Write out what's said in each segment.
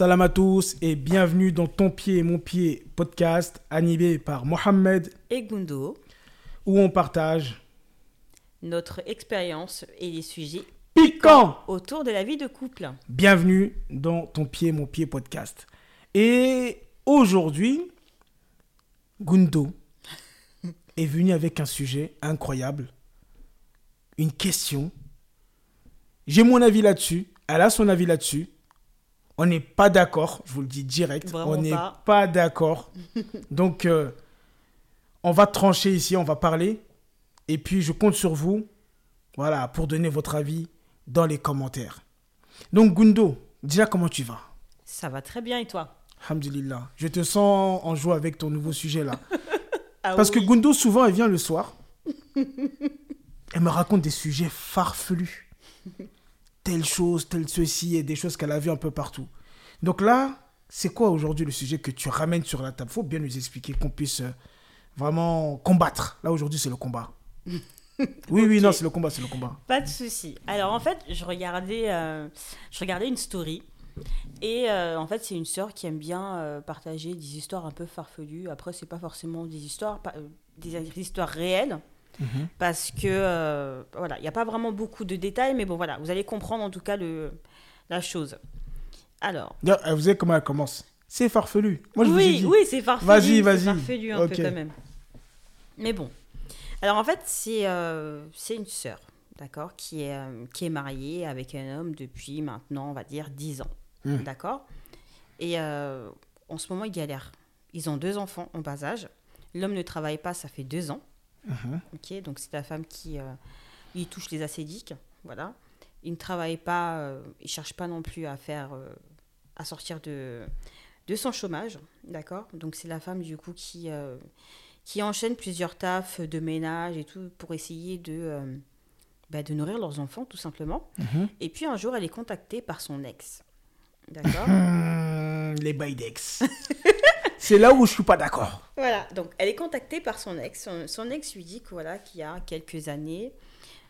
Salam à tous et bienvenue dans Ton pied et mon pied podcast animé par Mohamed et Gundo, où on partage notre expérience et les sujets piquants autour de la vie de couple. Bienvenue dans Ton pied et mon pied podcast. Et aujourd'hui, Gundo est venu avec un sujet incroyable, une question. J'ai mon avis là-dessus, elle a son avis là-dessus. On n'est pas d'accord, je vous le dis direct. Vraiment on n'est pas. pas, d'accord. Donc, euh, on va trancher ici, on va parler. Et puis, je compte sur vous, voilà, pour donner votre avis dans les commentaires. Donc, Gundo, déjà, comment tu vas Ça va très bien et toi? Alhamdulillah. Je te sens en joie avec ton nouveau sujet là. Ah Parce que. Gundo, souvent, elle vient le soir. elle me raconte des sujets farfelus. Telle chose, telle ceci, et des choses qu'elle a vues un peu partout. Donc là, c'est quoi aujourd'hui le sujet que tu ramènes sur la table? Faut bien nous expliquer qu'on puisse euh, vraiment combattre. Là, aujourd'hui, c'est le combat. oui, oui, non, c'est le combat, c'est le combat. Pas de souci. Alors en fait, je regardais, euh, je regardais une story. Et euh, en fait, c'est une sœur qui aime bien euh, partager des histoires un peu farfelues. Après, c'est pas forcément des histoires, des histoires réelles. Mhm. Parce que, euh, voilà, il n'y a pas vraiment beaucoup de détails. Mais bon, voilà, vous allez comprendre en tout cas le, la chose. Alors, D'ailleurs, Vous savez comment elle commence C'est farfelu. Moi, je vous ai oui, dit. oui, c'est farfelu. Vas-y, c'est vas-y. farfelu un peu quand même. Mais bon. Alors en fait, c'est euh, c'est une sœur, d'accord, qui est, euh, qui est mariée avec un homme depuis maintenant, on va dire, 10 ans. Hmm. D'accord Et euh, en ce moment, ils galèrent. Ils ont deux enfants en bas âge. L'homme ne travaille pas, ça fait deux ans. Ok, donc c'est la femme qui euh, il touche les acédiques, voilà. Il ne travaille pas, euh, il cherche pas non plus à faire, euh, à sortir de de son chômage, d'accord. Donc c'est la femme du coup qui euh, qui enchaîne plusieurs tafs de ménage et tout pour essayer de bah, de nourrir leurs enfants tout simplement. Mhm. Et puis un jour, elle est contactée par son ex, d'accord. Les Baidex. c'est là où je suis pas d'accord. Voilà, donc elle est contactée par son ex. Son, son ex lui dit que voilà, qu'il y a quelques années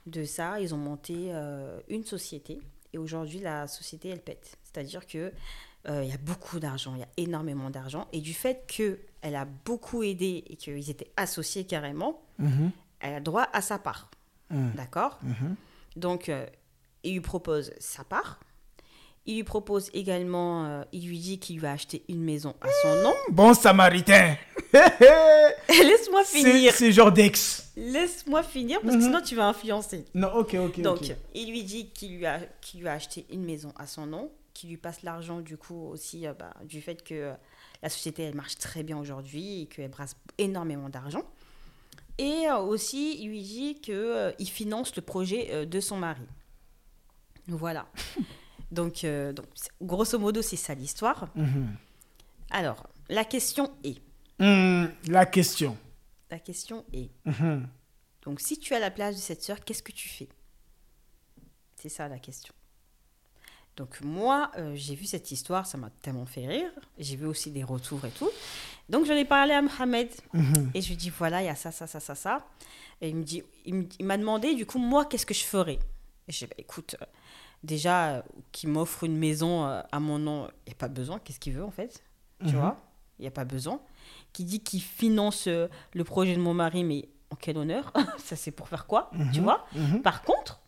de ça, ils ont monté euh, une société et aujourd'hui la société elle pète. C'est-à-dire que euh, il y a beaucoup d'argent, il y a énormément d'argent et du fait que elle a beaucoup aidé et qu'ils étaient associés carrément, Mhm. elle a droit à sa part. Mhm. D'accord? Mhm. Donc euh, il lui propose sa part. Il lui propose également, euh, il lui dit qu'il lui a acheté une maison à son nom. Bon samaritain. Laisse-moi finir. c'est genre d'ex. Laisse-moi finir parce que Mhm. sinon tu vas influencer. Non, ok, ok. Donc, il lui dit qu'il lui, a, qu'il lui a acheté une maison à son nom, qu'il lui passe l'argent du coup aussi euh, bah, du fait que euh, la société elle marche très bien aujourd'hui et qu'elle brasse énormément d'argent. Et aussi, il lui dit qu'il finance le projet de son mari. Voilà. donc, euh, donc, grosso modo, c'est ça l'histoire. Mhm. Alors, la question est, Hmm, la question. la question est, Mhm. Donc, si tu es à la place de cette sœur, qu'est-ce que tu fais? C'est ça la question. Donc, moi, euh, j'ai vu cette histoire, ça m'a tellement fait rire. J'ai vu aussi des retours et tout. Donc, j'en ai parlé à Mohamed Mhm. et je lui dis voilà, il y a ça, ça, ça, ça, ça. Et il dit, m'a demandé, du coup, moi, qu'est-ce que je ferais? Et j'ai dit bah, écoute, euh, déjà, euh, qu'il m'offre une maison euh, à mon nom, il n'y a pas besoin. Qu'est-ce qu'il veut, en fait Tu Mhm. vois? Il n'y a pas besoin. Qui dit qu'il finance euh, le projet de mon mari, mais en quel honneur? Ça, c'est pour faire quoi? Tu Mhm. vois? Mhm. Par contre,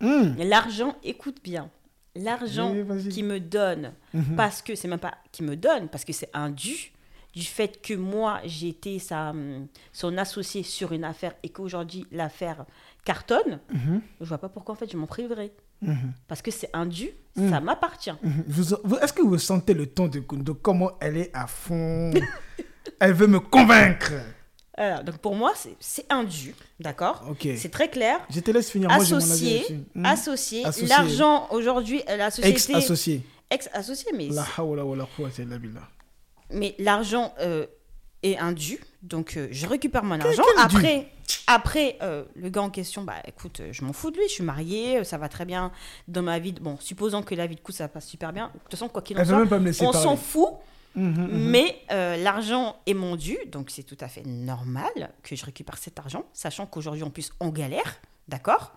Hmm. l'argent, écoute bien, l'argent Oui, qui me donne, parce que c'est même pas qui me donne, parce que c'est un dû, du fait que moi j'ai été sa, hum, son associé sur une affaire et qu'aujourd'hui l'affaire cartonne, Mhm. je vois pas pourquoi en fait je m'en priverais. Mhm. Parce que c'est un dû, Mm. ça m'appartient. Mhm. Est-ce que vous sentez le ton de Kundo Comment elle est à fond? Elle veut me convaincre. Voilà, donc pour moi c'est- un dû, d'accord? C'est très clair. Je te laisse finir. Associé, associé, Associé. l'argent aujourd'hui, euh, la société Ex-associé. ex-associé, mais La hawla wa la quwwata illa billah. mais l'argent euh, est un dû, donc euh, je récupère mon argent. Après, après euh, le gars en question, bah écoute, euh, je m'en fous de lui, je suis mariée, ça va très bien dans ma vie. de- Bon, supposons que la vie de couple ça passe super bien. De toute façon, quoi qu'il en soit, on s'en fout. Mhm, mhm. Mais l'argent est mon dû, donc c'est tout à fait normal que je récupère cet argent, sachant qu'aujourd'hui en plus on galère, d'accord?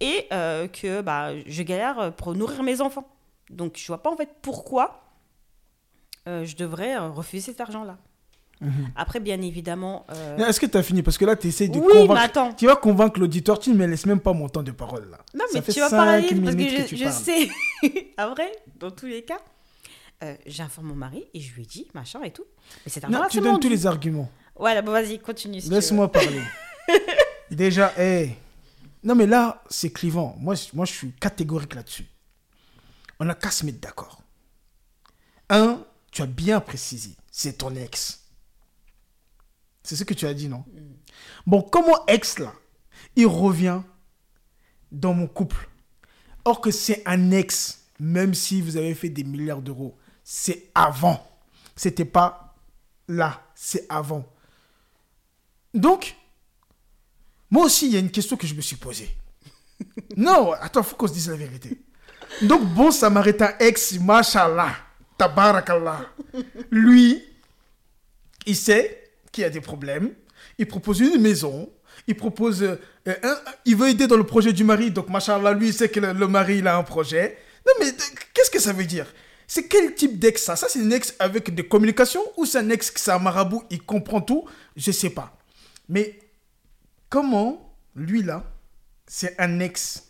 Et que bah, je galère pour nourrir mes enfants. Donc je vois pas en fait pourquoi je devrais refuser cet argent-là. Après, bien évidemment. euh, Est-ce que tu as fini? Parce que là, tu essaies de Oui, convaincre. attends. Tu vas convaincre l'auditeur, tu ne me laisses même pas mon temps de parole là. Non, Ça mais tu vas parler parce que je, tu je sais. Après, dans tous les cas, euh, j'informe mon mari et je lui dit, machin et tout. Mais cet argent-là, Non, tu c'est donnes tous les arguments. Voilà, bon, vas-y, continue. si. Laisse-moi parler. Déjà, hé. Non, mais là, c'est clivant. Moi, moi, je suis catégorique là-dessus. On n'a qu'à se mettre d'accord. Un, tu as bien précisé, c'est ton ex. C'est ce que tu as dit, non? Bon, comment ex, là, il revient dans mon couple Or que c'est un ex, même si vous avez fait des milliards d'euros, c'est avant. C'était pas là, c'est avant. Donc, moi aussi, il y a une question que je me suis posée. non, attends, faut qu'on se dise la vérité. Donc, bon samaritain ex, machallah, tabarakallah. Lui, il sait qu'il y a des problèmes. Il propose une maison. Il propose. euh, un- il veut aider dans le projet du mari. Donc, machallah, lui, il sait que le, le mari, il a un projet. Non, mais euh, qu'est-ce que ça veut dire? C'est quel type d'ex ça? Ça, c'est un ex avec des communications ou c'est un ex qui c'est un marabout, il comprend tout Je sais pas. Mais comment, lui là, c'est un ex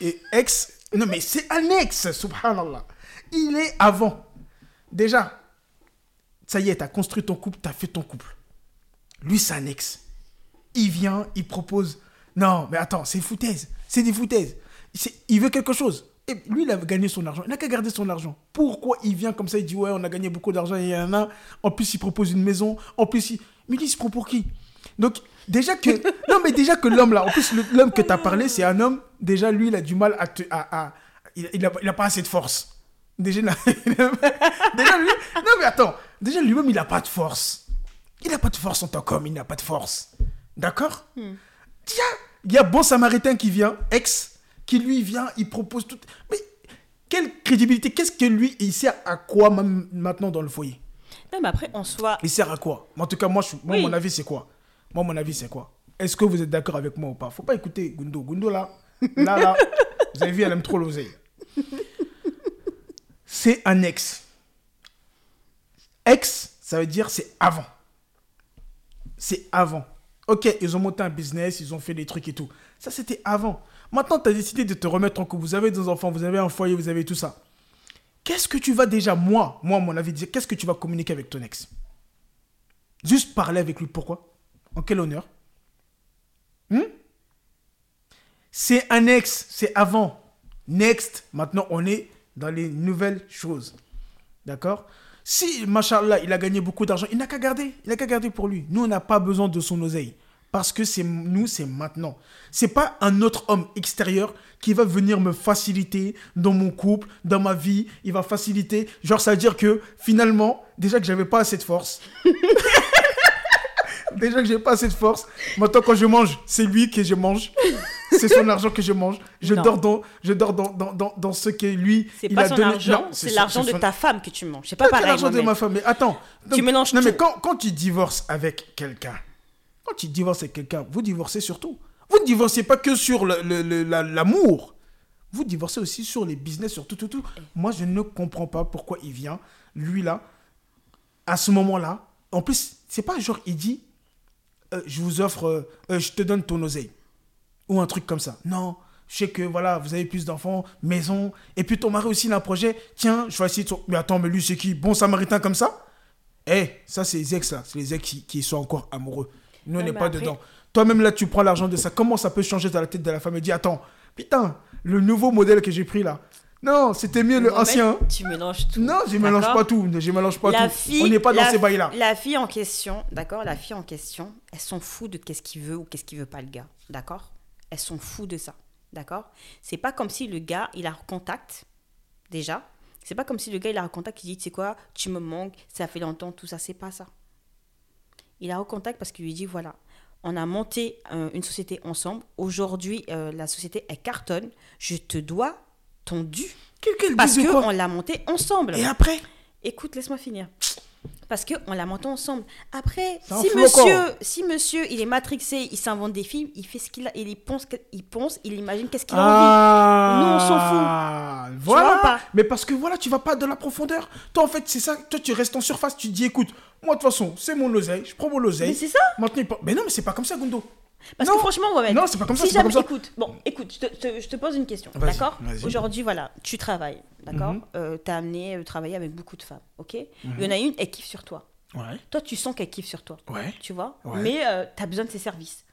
Et ex. Non, mais c'est un ex, subhanallah. Il est avant. Déjà, ça y est, t'as construit ton couple, t'as fait ton couple. Lui, ex. Il vient, il propose. Non, mais attends, c'est foutaise. C'est des foutaises. Il veut quelque chose. Et lui, il a gagné son argent. Il n'a qu'à garder son argent. Pourquoi il vient comme ça, il dit Ouais, on a gagné beaucoup d'argent, il y en a. En plus, il propose une maison. En plus, il. Mais lui, il se prend pour qui? Donc, déjà que. non, mais déjà que l'homme là, en plus, l'homme que tu as parlé, c'est un homme. Déjà, lui, il a du mal à. te- à, à- il, il a, il a pas assez de force. Déjà, il a- déjà lui. Non, mais attends. Déjà, lui-même, il n'a pas de force. Il n'a pas de force en tant qu'homme, il n'a pas de force. D'accord Tiens, il y a Bon Samaritain qui vient, ex, qui lui vient, il propose tout. Mais quelle crédibilité Qu'est-ce que lui, il sert à quoi même maintenant dans le foyer? Non, mais après, en soi, Il sert à quoi? En tout cas, moi, je, moi Oui. mon avis, c'est quoi? Moi, mon avis, c'est quoi? Est-ce que vous êtes d'accord avec moi ou pas? Faut pas écouter Gundo. Gundo, là, là, là, vous avez vu, elle aime trop l'oseille. C'est un ex. Ex, ça veut dire c'est avant. C'est avant. Ok, ils ont monté un business, ils ont fait des trucs et tout. Ça, c'était avant. Maintenant, tu as décidé de te remettre en couple. Vous avez des enfants, vous avez un foyer, vous avez tout ça. Qu'est-ce que tu vas déjà, moi, moi, mon avis, dire, qu'est-ce que tu vas communiquer avec ton ex? Juste parler avec lui. Pourquoi? En quel honneur? Hmm? C'est un ex, c'est avant. Next, maintenant, on est dans les nouvelles choses. D'accord? Si, machallah, il a gagné beaucoup d'argent, il n'a qu'à garder. Il n'a qu'à garder pour lui. Nous, on n'a pas besoin de son oseille. Parce que c'est nous, c'est maintenant. C'est pas un autre homme extérieur qui va venir me faciliter dans mon couple, dans ma vie. Il va faciliter. Genre, ça veut dire que finalement, déjà que j'avais pas assez de force. déjà que j'ai pas assez de force. Maintenant, quand je mange, c'est lui que je mange. C'est son argent que je mange. Je Non. dors dans, je dors dans, dans, dans, dans ce que lui. c'est pas a son donné. argent, c'est l'argent de son- ta femme que tu manges. C'est pas pas pareil. l'argent de ma femme. Mais attends. Tu mélanges Non, mais quand, quand tu divorces avec quelqu'un, quand tu divorces avec quelqu'un, vous divorcez surtout. Vous ne divorcez pas que sur le- le- le- la- l'amour. Vous divorcez aussi sur les business, sur tout, tout, tout. Moi, je ne comprends pas pourquoi il vient, lui là, à ce moment-là. En plus, c'est pas genre, il dit, euh, je vous offre, euh, euh, je te donne ton oseille. Ou un truc comme ça. Non, je sais que voilà, vous avez plus d'enfants, maison, et puis ton mari aussi il a un projet. Tiens, je vais essayer de. Mais attends, mais lui c'est qui? Bon samaritain comme ça? Eh, ça c'est les ex là, c'est les ex qui, qui sont encore amoureux. Nous on n'est pas après- dedans. Toi-même là, tu prends l'argent de ça. Comment ça peut changer dans la tête de la femme? Et dire attends, putain, le nouveau modèle que j'ai pris là. Non, c'était mieux le ancien. Tu mélanges tout. Non, je mélange pas tout. Je mélange pas la tout. fille, on n'est pas dans ces bails là. La fille en question, d'accord? La fille en question, elle s'en fout de qu'est-ce qu'il veut ou qu'est-ce qu'il veut pas le gars, d'accord? Elle s'en fout de ça, d'accord? C'est pas comme si le gars, il a contact, déjà. C'est pas comme si le gars, il a contact qui dit, tu sais quoi, tu me manques, ça fait longtemps, tout ça, c'est pas ça. Il a contact parce qu'il lui dit, voilà, on a monté euh, une société ensemble. Aujourd'hui, euh, la société, elle cartonne. Je te dois ton dû. Quel, quel Parce qu'on l'a monté ensemble. Et après? Écoute, laisse-moi finir. Parce qu'on l'a monté ensemble. Après, si flocon. monsieur, si monsieur, il est matrixé, il s'invente des films, il fait ce qu'il a, il pense, il pense, il imagine qu'est-ce qu'il a envie. Ah, Nous, on s'en fout. Voilà. pas? Mais parce que voilà, tu vas pas dans la profondeur. Toi, en fait, c'est ça. Toi, tu restes en surface. Tu te dis, écoute, moi, de toute façon, c'est mon oseille. Je prends mon oseille. Mais c'est ça. Maintenant, il Mais non, mais c'est pas comme ça, Gundo. Parce Non. que franchement, Mohamed, Non, c'est pas comme ça, si pas jamais, comme ça. écoute, bon, écoute, je te, te- je te pose une question, d'accord. Aujourd'hui, voilà, tu travailles, d'accord Mhm. Euh, T'as amené euh, travailler avec beaucoup de femmes, ok Il y en a une, elle kiffe sur toi. Ouais. Toi, tu sens qu'elle kiffe sur toi, Ouais. tu vois Ouais. Mais tu as besoin de ses services,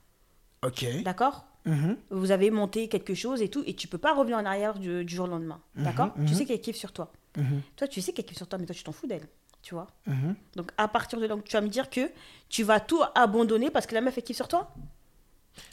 Ok. d'accord Mhm. Vous avez monté quelque chose et tout, et tu peux pas revenir en arrière du, du jour au lendemain, d'accord Tu mhm. sais qu'elle kiffe sur toi. Mhm. Toi, tu sais qu'elle kiffe sur toi, mais toi, tu t'en fous d'elle, tu vois Mhm. Donc, à partir de là, tu vas me dire que tu vas tout abandonner parce que la meuf, elle kiffe sur toi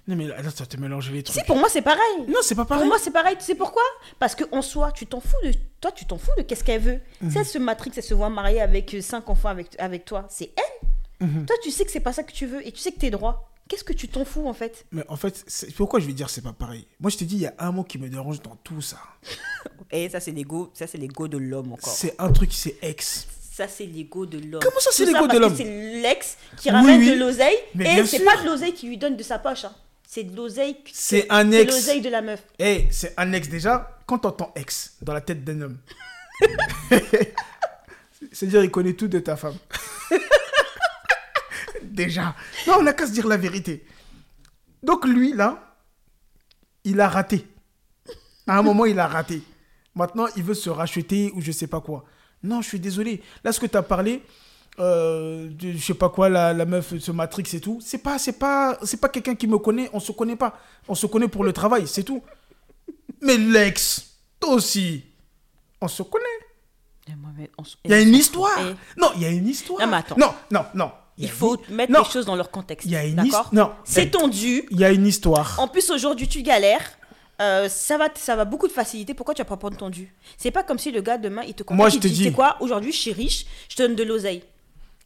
Non, mais là, ça te mélange les trucs. Si, pour moi, c'est pareil. Non, c'est pas Pour pareil. moi, c'est pareil. Tu sais pourquoi? Parce que en soi, tu t'en fous de toi, tu t'en fous de qu'est-ce qu'elle veut. Mhm. Si elle se matrix, elle se voit mariée avec euh, cinq enfants avec, avec toi, c'est elle. Mhm. Toi, tu sais que c'est pas ça que tu veux et tu sais que t'es droit. Qu'est-ce que tu t'en fous en fait? Mais en fait, pourquoi je vais dire c'est pas pareil? Moi, je te dis, il y a un mot qui me dérange dans tout ça. Et ça, c'est l'ego. Ça, c'est l'ego de l'homme encore. C'est un truc, c'est ex. Ça, c'est l'ego de l'homme. Comment ça, c'est l'ego de l'homme C'est l'ex qui ramène oui. de l'oseille et c'est pas de l'oseille qui lui donne de sa poche. hein. C'est de l'oseille. C'est un C'est ex. l'oseille de la meuf. Eh, c'est un ex déjà. Quand t'entends ex dans la tête d'un homme, c'est-à-dire il connaît tout de ta femme. déjà. Non, on n'a qu'à se dire la vérité. Donc lui, là, il a raté. À un moment, il a raté. Maintenant, il veut se racheter ou je sais pas quoi. Non, je suis désolé. Là, ce que tu as parlé, euh, de, je sais pas quoi, la, la meuf se Matrix et tout, c'est pas, c'est pas, c'est pas quelqu'un qui me connaît. On se connaît pas. On se connaît pour le travail, c'est tout. Mais l'ex, toi aussi, on se connaît. Il y a une histoire. Non, il y a une histoire. Non, mais attends. Non, non, non. Il faut une- mettre non, les choses dans leur contexte. Il y a une D'accord his- non. C'est tendu. Il y a une histoire. En plus, aujourd'hui, tu galères. Euh, ça va, ça va beaucoup de facilité. Pourquoi tu vas pas prendre tendu C'est pas comme si le gars demain il te contacte. Moi, je te dis- C'est quoi Aujourd'hui, je suis riche. Je te donne de l'oseille.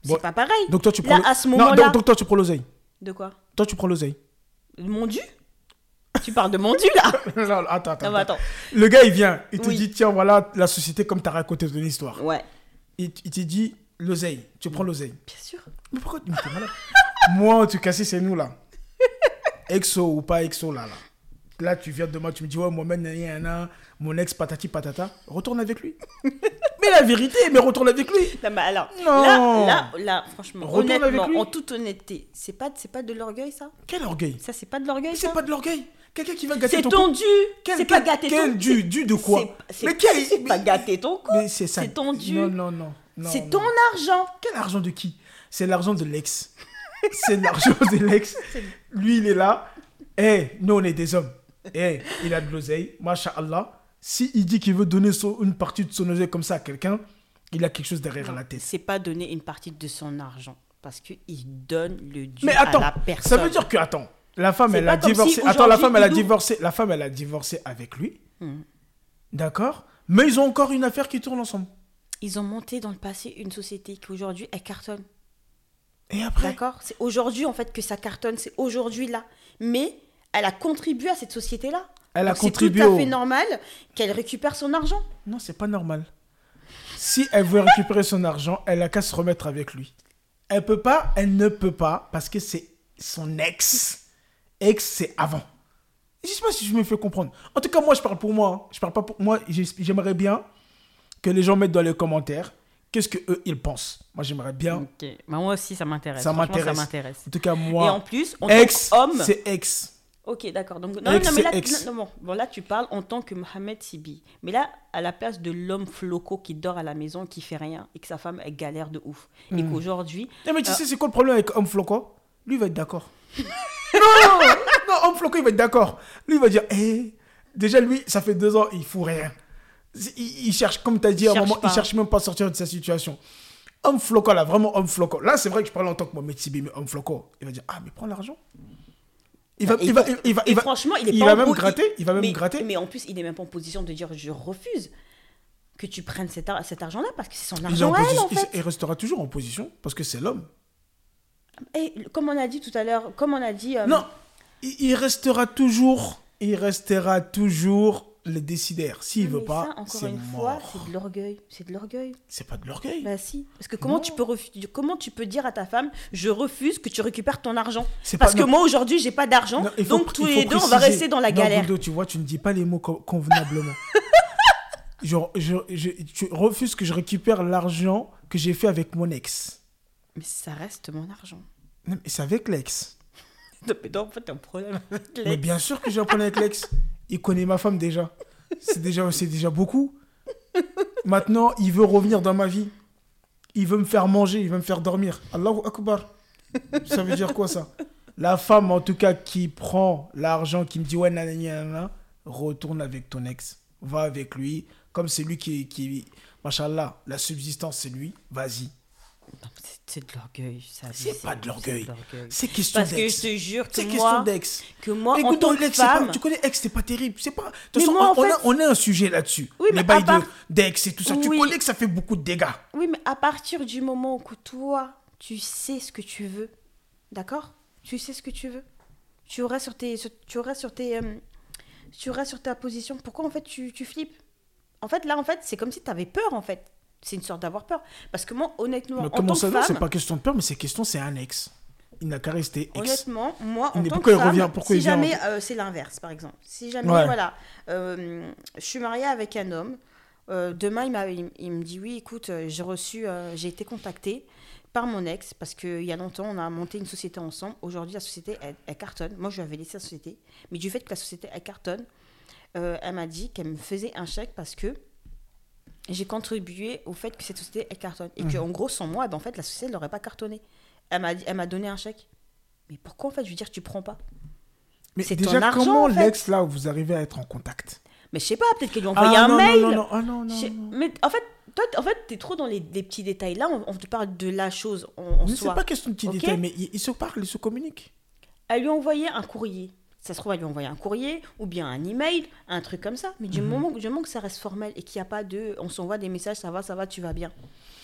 C'est Bon, pas pareil. Donc toi, tu prends. Là, le- à ce Non, moment-là. donc, donc toi, tu prends l'oseille. De quoi? Toi, tu prends l'oseille. Mon dû? Tu parles de mon dû là Non, non, attends, attends. Non, attends. Le gars, il vient. Il te Oui. dit, tiens, voilà la société comme tu as raconté ton histoire. Ouais. Il, il te dit, l'oseille. Tu prends l'oseille. Bien sûr. Mais pourquoi mais t'es malade Moi, en tout cas, si c'est nous là. Exo ou pas exo là, là. Là, tu viens demain, tu me dis, ouais, moi-même, nanana, mon ex patati patata. Retourne avec lui. mais la vérité, mais retourne avec lui. Non, mais alors, Non. là, là, là, franchement, Retourne honnêtement, en toute honnêteté, c'est pas, c'est pas de l'orgueil ça? Quel orgueil? Ça, c'est pas de l'orgueil C'est pas de l'orgueil. Quelqu'un qui va gâter ton ton dû Quel- C'est pas quel- gâter quel ton dû Dû de quoi Mais quel C'est pas gâter ton c'est ça. C'est ton dû. Non, non, non. C'est ton argent Quel argent de qui? C'est l'argent de l'ex. c'est l'argent de l'ex. Lui, il est là. Eh, nous, on est des hommes. Eh, il a de l'oseille. Masha'Allah. Si il dit qu'il veut donner son- une partie de son oseille comme ça à quelqu'un, il a quelque chose derrière la tête. C'est pas donner une partie de son argent. Parce qu'il donne le dû Mais à attends, la personne. ça veut dire que, attends, la femme, elle a si divorcé. Attends, la femme, elle a divorcé. La femme, elle a divorcé avec lui. Hmm. D'accord? Mais ils ont encore une affaire qui tourne ensemble. Ils ont monté dans le passé une société qui aujourd'hui elle cartonne. Et après? D'accord? C'est aujourd'hui en fait que ça cartonne, c'est aujourd'hui là. Mais elle a contribué à cette société-là. Elle a Donc, contribué C'est tout à au- fait normal qu'elle récupère son argent. Non, c'est pas normal. Si elle veut récupérer son argent, elle a qu'à se remettre avec lui. Elle peut pas, elle ne peut pas, parce que c'est son ex. Ex, c'est avant. Je sais pas si je me fais comprendre. En tout cas, moi, je parle pour moi. hein. Je parle pas pour moi. J'ai- J'aimerais bien que les gens mettent dans les commentaires qu'est-ce que eux ils pensent. Moi, j'aimerais bien. Ok. Bah, moi aussi ça m'intéresse. Ça m'intéresse. Ça m'intéresse. En tout cas, Et en moi, plus, en ex, tant qu'homme. c'est ex. Ok, d'accord. Donc, non, Ex, non, mais là, ex. non, non, bon, bon, là, tu parles en tant que Mohamed Sibi. Mais là, à la place de l'homme floco qui dort à la maison, qui fait rien, et que sa femme, elle galère de ouf. Et Hmm. qu'aujourd'hui, Non, mais tu Ah. sais, c'est quoi le problème avec Homme Floco Lui, il va être d'accord. non, non, non, Homme Floco, il va être d'accord. Lui, il va dire, eh, déjà, lui, ça fait deux ans, il fout rien. Il, il cherche, comme tu as dit à un moment, pas. il cherche même pas à sortir de sa situation. Homme Floco, là, vraiment Homme Floco. Là, c'est vrai que je parle en tant que Mohamed Sibi, mais Homme Floco, il va dire, ah, mais prends l'argent. Il va, il va, il, il va, il va, franchement, il est il pas va même gratter, il va même mais, gratter. Mais en plus, il n'est même pas en position de dire je refuse que tu prennes cet, ar- cet argent-là parce que c'est son il, est argent elle, position- en il- fait. il restera toujours en position parce que c'est l'homme. Et comme on a dit tout à l'heure, comme on a dit. euh, Non, il, il restera toujours, il restera toujours le décideur. S'il Mais veut pas, ça, encore c'est une fois, c'est de l'orgueil. C'est de l'orgueil. C'est pas de l'orgueil. Bah si. Parce que comment Non. tu peux refu- comment tu peux dire à ta femme je refuse que tu récupères ton argent C'est Parce pas- que non. moi aujourd'hui j'ai pas d'argent donc tous les deux on va rester dans la Non, galère. Tu vois, tu ne dis pas les mots co- convenablement. je, je- je- tu refuses que je récupère l'argent que j'ai fait avec mon ex. Mais ça reste mon argent. Non, mais c'est avec l'ex. Non, mais non, en fait t'as un problème avec Mais l'ex. bien sûr que j'ai un problème avec l'ex. Il connaît ma femme déjà. C'est déjà, c'est déjà beaucoup. Maintenant, il veut revenir dans ma vie. Il veut me faire manger, il veut me faire dormir. Allahu Akbar. Ça veut dire quoi ça? La femme, en tout cas, qui prend l'argent, qui me dit ouais, nanana, retourne avec ton ex. Va avec lui. Comme c'est lui qui. qui Machallah, la subsistance, c'est lui. Vas-y. C'est- de l'orgueil. ça, C'est pas de l'orgueil. C'est question Parce que d'ex. je te jure que C'est question moi, d'ex. que moi en Écoute, tant donc, que c'est pas- femme, tu connais ex, c'est pas terrible. C'est pas. De toute façon, moi, en on, fait- a, on a un sujet là-dessus. Oui, Les bails part- d'ex et tout ça. Tu connais que ça fait beaucoup de dégâts. Oui, mais à partir du moment où toi, tu sais ce que tu veux, d'accord? Tu sais ce que tu veux. Tu auras sur tes, sur- tu auras sur tes, euh, tu auras sur ta position. Pourquoi en fait tu, tu flippes? En fait, là, en fait, c'est comme si tu avais peur, en fait. C'est une sorte d'avoir peur. Parce que moi, honnêtement, Mais en comment tant ça que va C'est femme, pas question de peur, mais c'est question, c'est un ex. Il n'a qu'à rester ex. honnêtement, moi, en Mais tant pourquoi que il femme, revient- pourquoi si en- jamais euh, c'est l'inverse, par exemple, si jamais, Ouais. voilà, euh, je suis mariée avec un homme, euh, demain, il, m'a- il, il me dit, oui, écoute, j'ai reçu, j'ai été contactée par mon ex, parce qu'il y a longtemps, on a monté une société ensemble. Aujourd'hui, la société, elle, elle cartonne. Moi, je lui avais laissé la société. Mais du fait que la société, elle cartonne, elle m'a dit qu'elle me faisait un chèque parce que j'ai contribué au fait que cette société, elle cartonne. Et Mhm. qu'en gros, sans moi, ben, en fait, la société, n'aurait pas cartonné. Elle m'a elle m'a donné un chèque. Mais pourquoi, en fait, je veux dire, tu prends pas? Mais c'est déjà, ton argent, comment en fait. l'ex, là, vous arrivez à être en contact? Mais je sais pas, peut-être qu'elle lui a envoyé Ah un non, mail. non, non, non, ah non, non, Je sais- non. Mais en fait, toi, t- en fait, t'es trop dans les, les petits détails. Là, on, on te parle de la chose en, en Mais c'est soi. pas question de petits Ok? détails, mais ils, ils se parlent, ils se communiquent. Elle lui a envoyé un courrier. Ça se trouve, elle lui a envoyé un courrier ou bien un email, un truc comme ça. Mais du, Mhm. moment, du moment que ça reste formel et qu'il n'y a pas de. On s'envoie des messages, ça va, ça va, tu vas bien.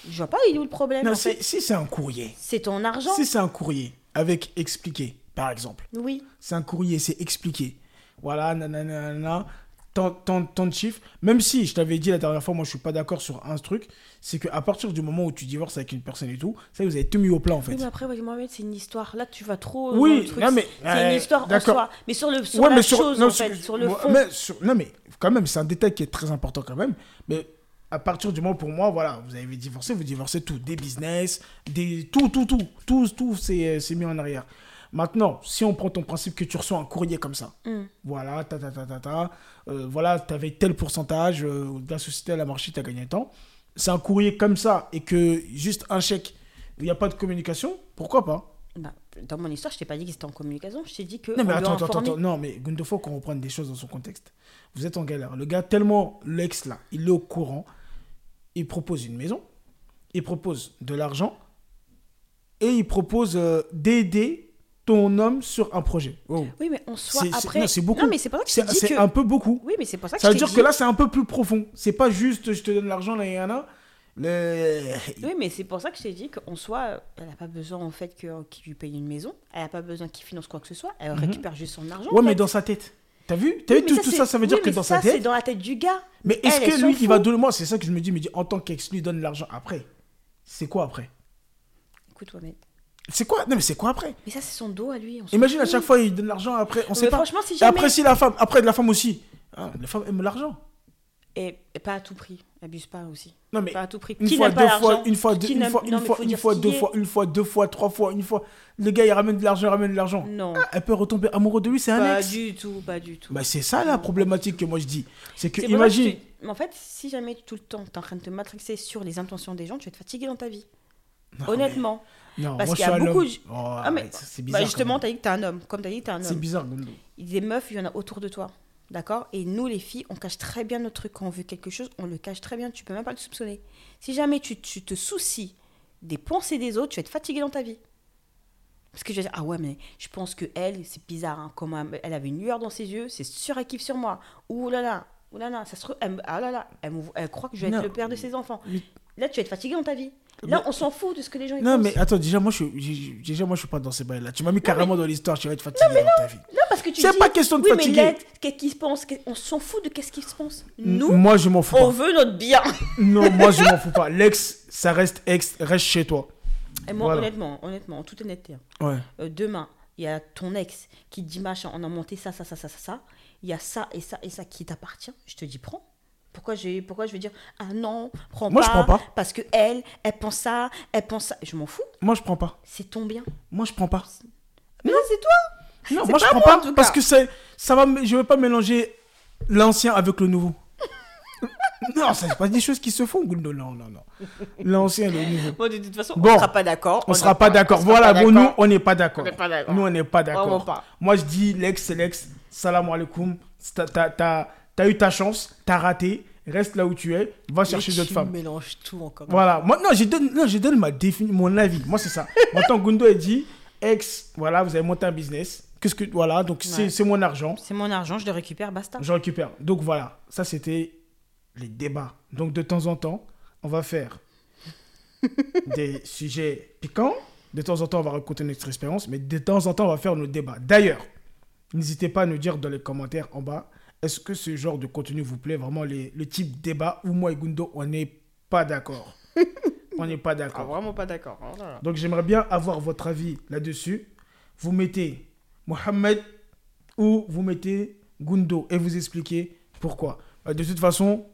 Je vois pas, il est où le problème Non, en si, fait si c'est un courrier, C'est ton argent. si c'est un courrier avec expliqué, par exemple, Oui. c'est un courrier, c'est expliqué. Voilà, nanana, nanana, tant, tant, tant de chiffres. Même si, je t'avais dit la dernière fois, moi je suis pas d'accord sur un truc, c'est qu'à partir du moment où tu divorces avec une personne et tout, ça vous avez tout mis au plat en fait. Oui, mais après, ouais, Mohamed, c'est une histoire. Là, tu vas trop. Oui, le truc. non, mais, C'est euh, une histoire en soi. Mais sur, le, sur Ouais, la sur- chose, non, en sur- fait, sur le fond. mais sur- non, mais quand même, c'est un détail qui est très important quand même. Mais à partir du moment, pour moi, voilà, vous avez divorcé, vous divorcez tout. Des business, des, tout, tout, tout. Tout, tout, c'est c'est mis en arrière. Maintenant, si on prend ton principe que tu reçois un courrier comme ça, Mm. voilà, ta, ta, ta, ta, ta, euh, voilà, tu avais tel pourcentage, euh, la société, elle a marché, tu as gagné tant. C'est un courrier comme ça et que juste un chèque, il n'y a pas de communication, pourquoi pas? Bah, dans mon histoire, je t'ai pas dit que c'était en communication. Je t'ai dit que. Non, mais attends, attends, attends, non, mais Gundo, faut qu'on reprenne des choses dans son contexte. Vous êtes en galère. Le gars, tellement l'ex là, il est au courant, il propose une maison, il propose de l'argent et il propose euh, d'aider ton homme sur un projet. Wow. Oui, mais on soit C'est- c'est- après. non, c'est beaucoup. Non, mais c'est pour ça que je C'est c'est que. un peu beaucoup. Oui, mais c'est pour ça que Ça je veut t'ai dire dit- que là, c'est un peu plus profond. C'est pas juste je te donne l'argent, là, et là, le... Oui, mais c'est pour ça que je t'ai dit qu'en soi, elle n'a pas besoin en fait que- qu'il lui paye une maison. Elle n'a pas besoin qu'il finance quoi que ce soit. Elle récupère juste son argent. Mhm. Ouais, en mais fait. dans sa tête. T'as vu? T'as Oui, vu tout, tout c'est- ça, ça veut oui, dire que dans ça, sa c'est tête. dans la tête du gars. Mais est-ce que lui, il va donner. Moi, c'est ça que je me dis, mais en tant qu'ex, lui donne l'argent après. C'est quoi après? Écoute, Mohamed. C'est quoi? Non, mais c'est quoi après? Mais ça, c'est son dos à lui. on Imagine à chaque fois, il donne l'argent après. On sait pas. franchement, si Et jamais- après, si la femme. Après, de la femme aussi. Ah, la femme aime l'argent. Et, et pas à tout prix. Abuse pas aussi. Non, mais. Pas à tout prix. Une Qui fois, deux pas fois, une fois, deux, une fois, une fois, une fois, deux fois, une fois, deux fois, trois fois, une fois. Le gars, il ramène de l'argent, il ramène de l'argent. Non. Ah, elle peut retomber amoureux de lui, c'est un Pas ex. du tout, pas du tout. Bah, c'est ça la problématique que moi je dis. C'est que, que imagine. te- Mais en fait, si jamais tout le temps, tu es en train de te matrixer sur les intentions des gens, tu vas te fatiguer dans ta vie. Non, Honnêtement. mais- Non, Parce qu'il y a beaucoup homme. de- Oh, Ah, mais- c'est bizarre. Bah justement, quand tu as dit que tu es un homme. Comme tu as dit que tu es un même. C'est homme. bizarre, Gondo. Des meufs, il y en a autour de toi. D'accord? Et nous, les filles, on cache très bien notre truc. Quand on veut quelque chose, on le cache très bien. Tu peux même pas le soupçonner. Si jamais tu, tu te soucies des pensées des autres, tu vas être fatigué dans ta vie. Parce que je vais dire, ah ouais, mais je pense que elle, c'est bizarre. hein, comme elle, elle avait une lueur dans ses yeux, c'est sûr, elle kiffe sur moi. Ouh là là, ouh là là, ça se trouve, elle, ah là là, elle, elle croit que je vais Non. être le père de ses enfants. Là, tu vas être fatigué dans ta vie. Là, on s'en fout de ce que les gens Non, pensent. mais attends, déjà, moi, je suis, déjà, moi, je suis pas dans ces bails-là. Tu m'as mis carrément dans l'histoire, tu vas être fatigué dans ta vie. Non, parce que tu C'est pas question de oui, fatiguer. mais qu'est-ce qu'il se pense? On s'en fout de qu'est-ce qu'il se pense? Nous, Moi, je m'en fous on pas. veut notre bien. Non, moi, je m'en fous pas. L'ex, ça reste ex, reste chez toi. Et moi, Voilà. honnêtement, honnêtement, en toute honnêteté, hein, Ouais. euh, demain, il y a ton ex qui te dit machin, on a monté ça, ça, ça, ça, ça, ça. Il y a ça et ça et ça qui t'appartient. Je te dis, prends. Pourquoi, j'ai, pourquoi je vais dire, ah non, prends Moi, pas. je prends pas. Parce que elle, elle pense ça, elle pense ça. Je m'en fous. Moi, je prends pas. C'est ton bien. Moi, je prends pas. Mais c'est toi. Non, moi, je prends moi, pas. Parce que c'est, ça va, je veux pas mélanger l'ancien avec le nouveau. non, ça, c'est pas des choses qui se font. Non, non, non. L'ancien et le nouveau. Moi, de toute façon, Bon. on sera pas d'accord. On sera pas d'accord. Voilà, pas bon, nous, on n'est pas d'accord. On n'est pas d'accord. Nous, on n'est pas d'accord. pas. Moi, je dis l'ex, c'est l'ex. Salam alaikum. T'as, t'as, eu ta chance, t'as raté. Reste là où tu es. Va chercher d'autres femmes. mélanges tout encore. Voilà. Moi, non, je donne, non, je donne ma défini, mon avis. Moi, c'est ça. Moi, tant Gundo a dit, ex, voilà, vous avez monté un business. Qu'est-ce que, voilà, donc Ouais. c'est mon argent. C'est mon argent, je le récupère, basta. Je récupère. Donc voilà, ça c'était les débats. Donc de temps en temps, on va faire des sujets piquants. De temps en temps, on va raconter notre expérience. Mais de temps en temps, on va faire nos débats. D'ailleurs, n'hésitez pas à nous dire dans les commentaires en bas, est-ce que ce genre de contenu vous plaît Vraiment les- le type débat où moi et Gundo, on n'est pas d'accord? on n'est pas d'accord. Ah, vraiment pas d'accord. Oh là. Donc j'aimerais bien avoir votre avis là-dessus. Vous mettez Mohamed ou vous mettez Gundo et vous expliquez pourquoi. Euh, De toute façon,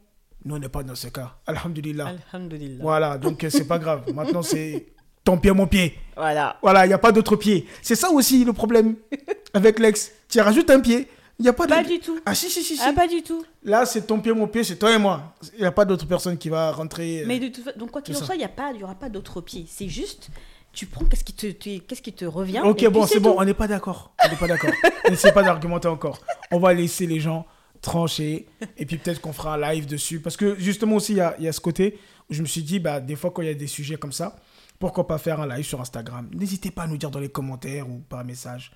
nous on n'est pas dans ce cas. Alhamdulillah. Alhamdulillah. Voilà, donc euh, c'est pas grave. Maintenant c'est ton pied, mon pied. Voilà. Voilà, il n'y a pas d'autre pied. C'est ça aussi le problème avec l'ex. Tu rajoutes un pied. Il n'y a pas de... Pas du tout. Ah si, si, si. si. Ah, pas du tout. Là, c'est ton pied, mon pied, c'est toi et moi. Il n'y a pas d'autre personne qui va rentrer. euh, Mais de toute fa- donc quoi qu'il en soit, il y a pas, il y aura pas d'autre pied. C'est juste, tu prends qu'est-ce qui te, qu'est-ce qui te revient. Ok, bon, c'est bon, on n'est pas d'accord. On n'est pas d'accord. N'essayez pas d'argumenter encore. On va laisser les gens trancher. Et puis peut-être qu'on fera un live dessus. Parce que justement aussi, il y a, y a ce côté où je me suis dit, bah, des fois, quand il y a des sujets comme ça, pourquoi pas faire un live sur Instagram? N'hésitez pas à nous dire dans les commentaires ou par message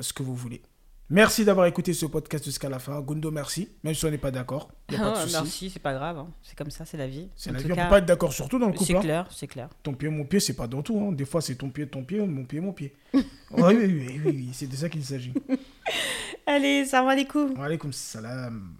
ce que vous voulez. Merci d'avoir écouté ce podcast jusqu'à la fin. Gundo, merci. Même si on n'est pas d'accord, il n'y a pas de souci. merci, c'est pas grave. hein. C'est comme ça, c'est la vie. C'est la tout vie. On cas, peut pas être d'accord sur tout dans le couple. C'est hein. clair, c'est clair. Ton pied, mon pied, c'est pas dans tout. hein. Des fois, c'est ton pied, ton pied, mon pied, mon pied. oui, oui, oui, oui, oui, c'est de ça qu'il s'agit. Allez, salam alaikum. Wa alaikum salam.